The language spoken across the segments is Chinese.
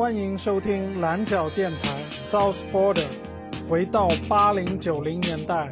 欢迎收听蓝角电台 South Border，回到八零九零年代。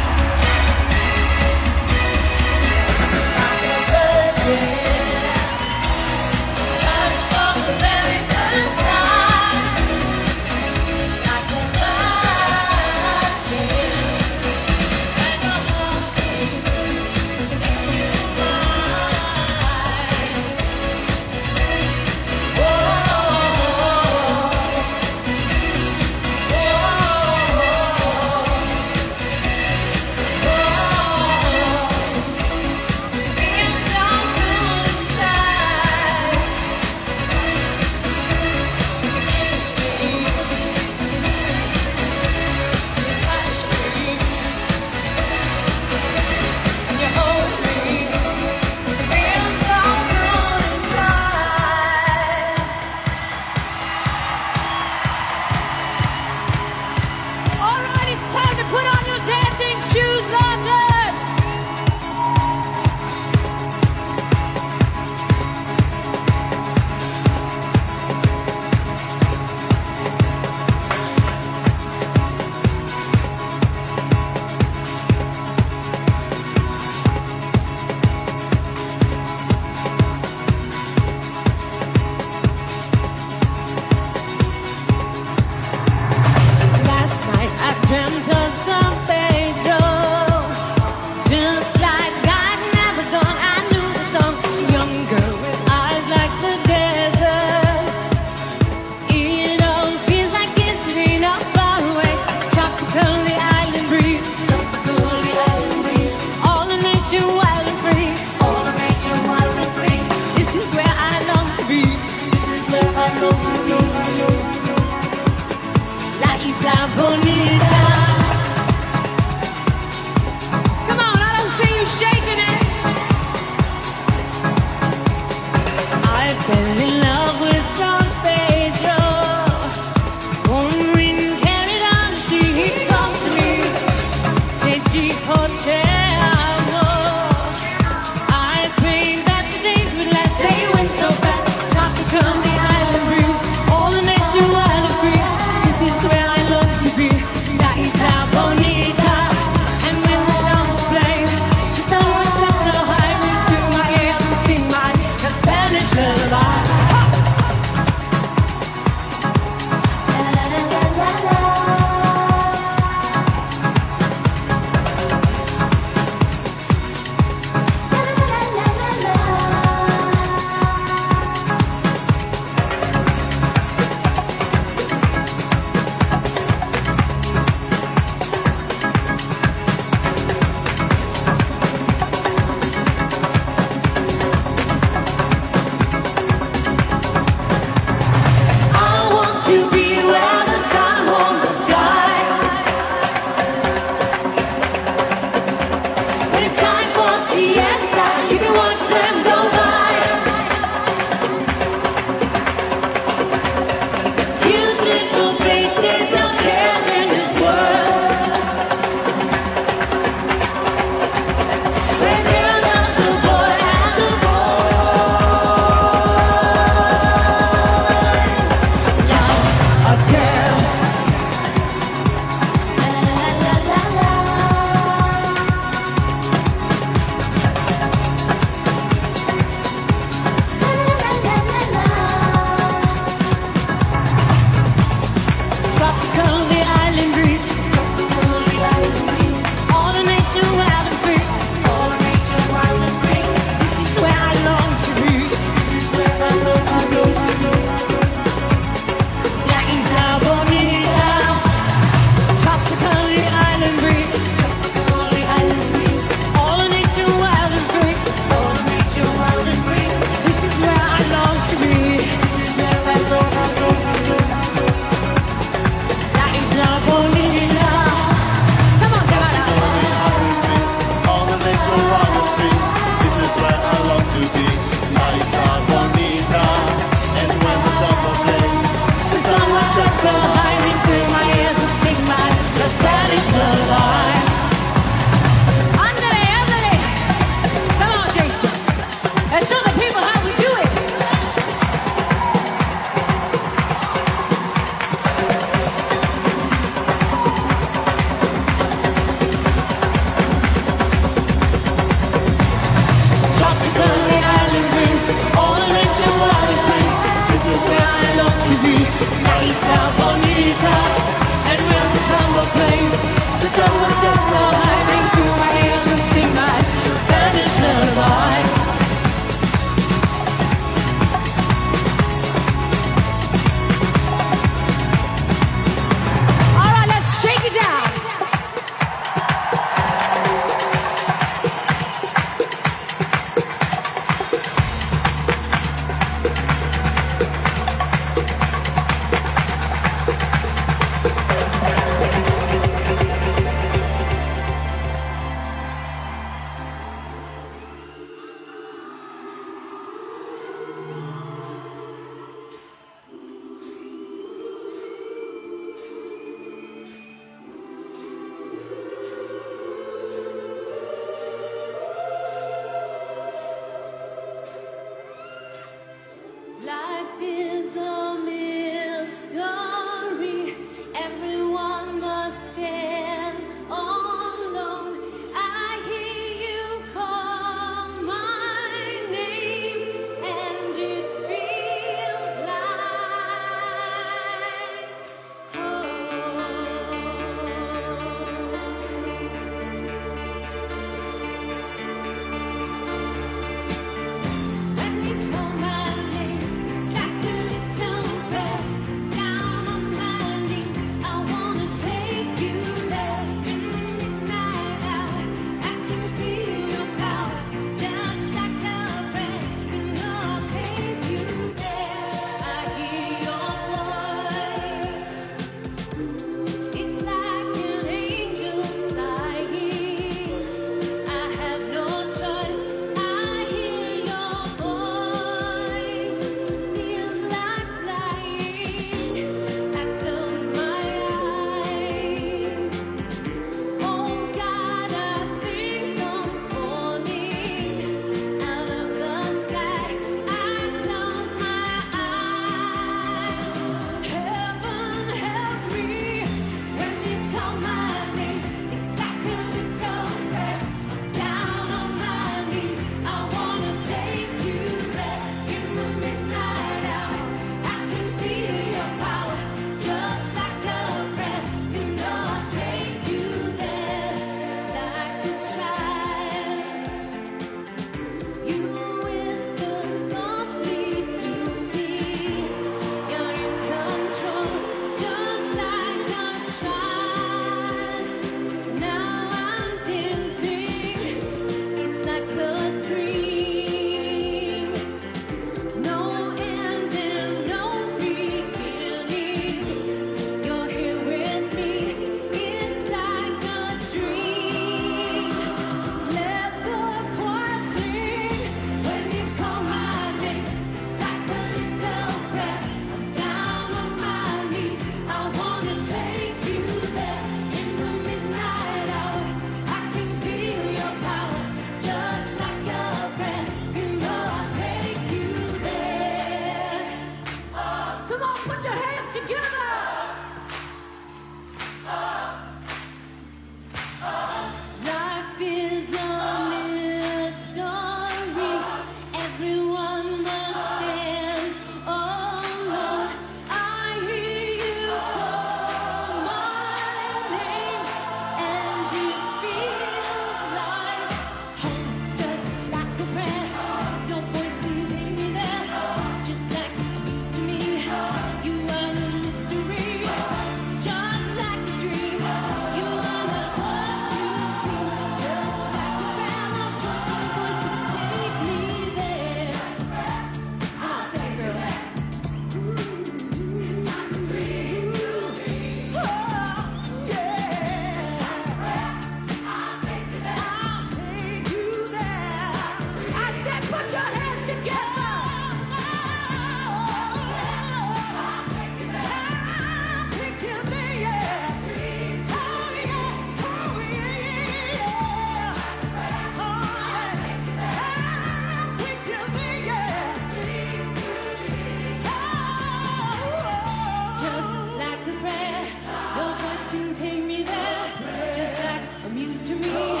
to me.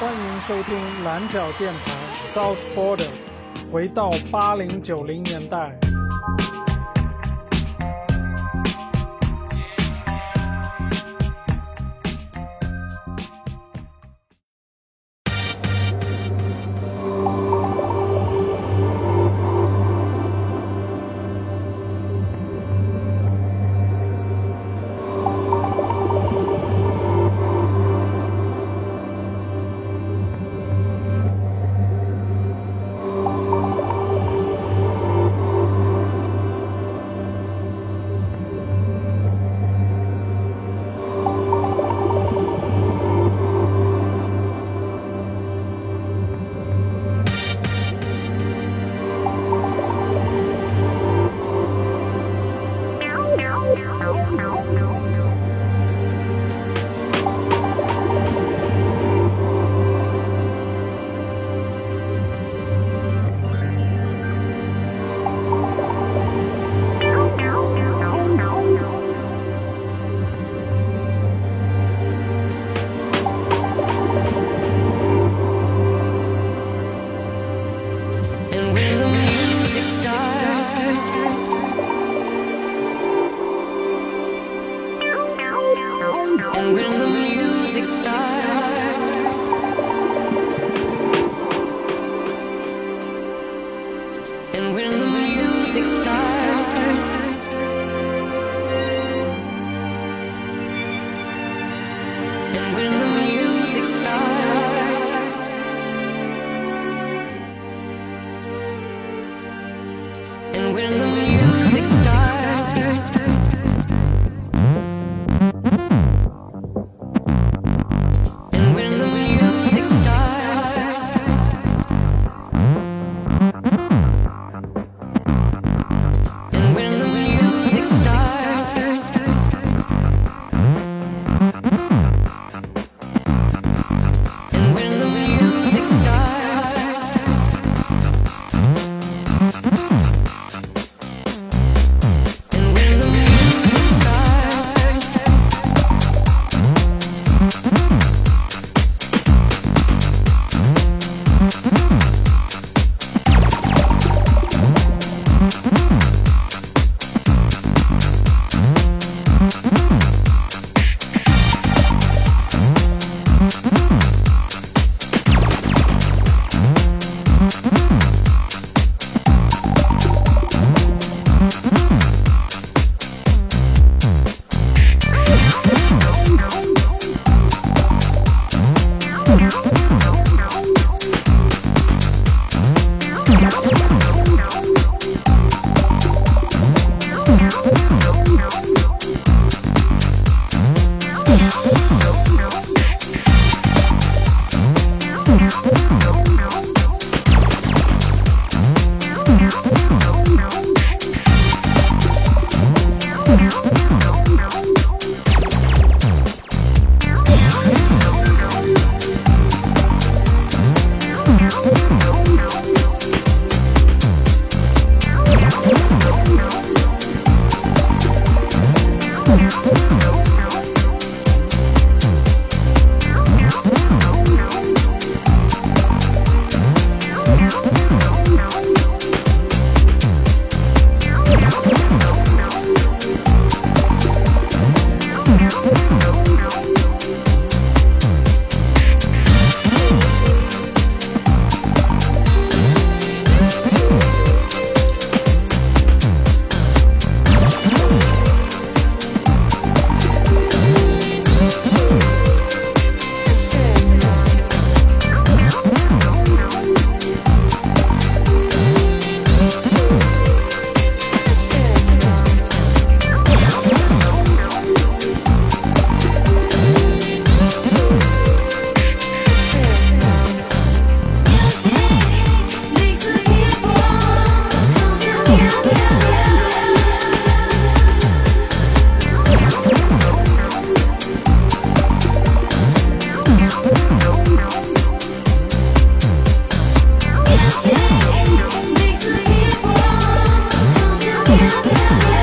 欢迎收听蓝角电台 South Border，回到八零九零年代。no, no, no, no. Yeah. Thank you.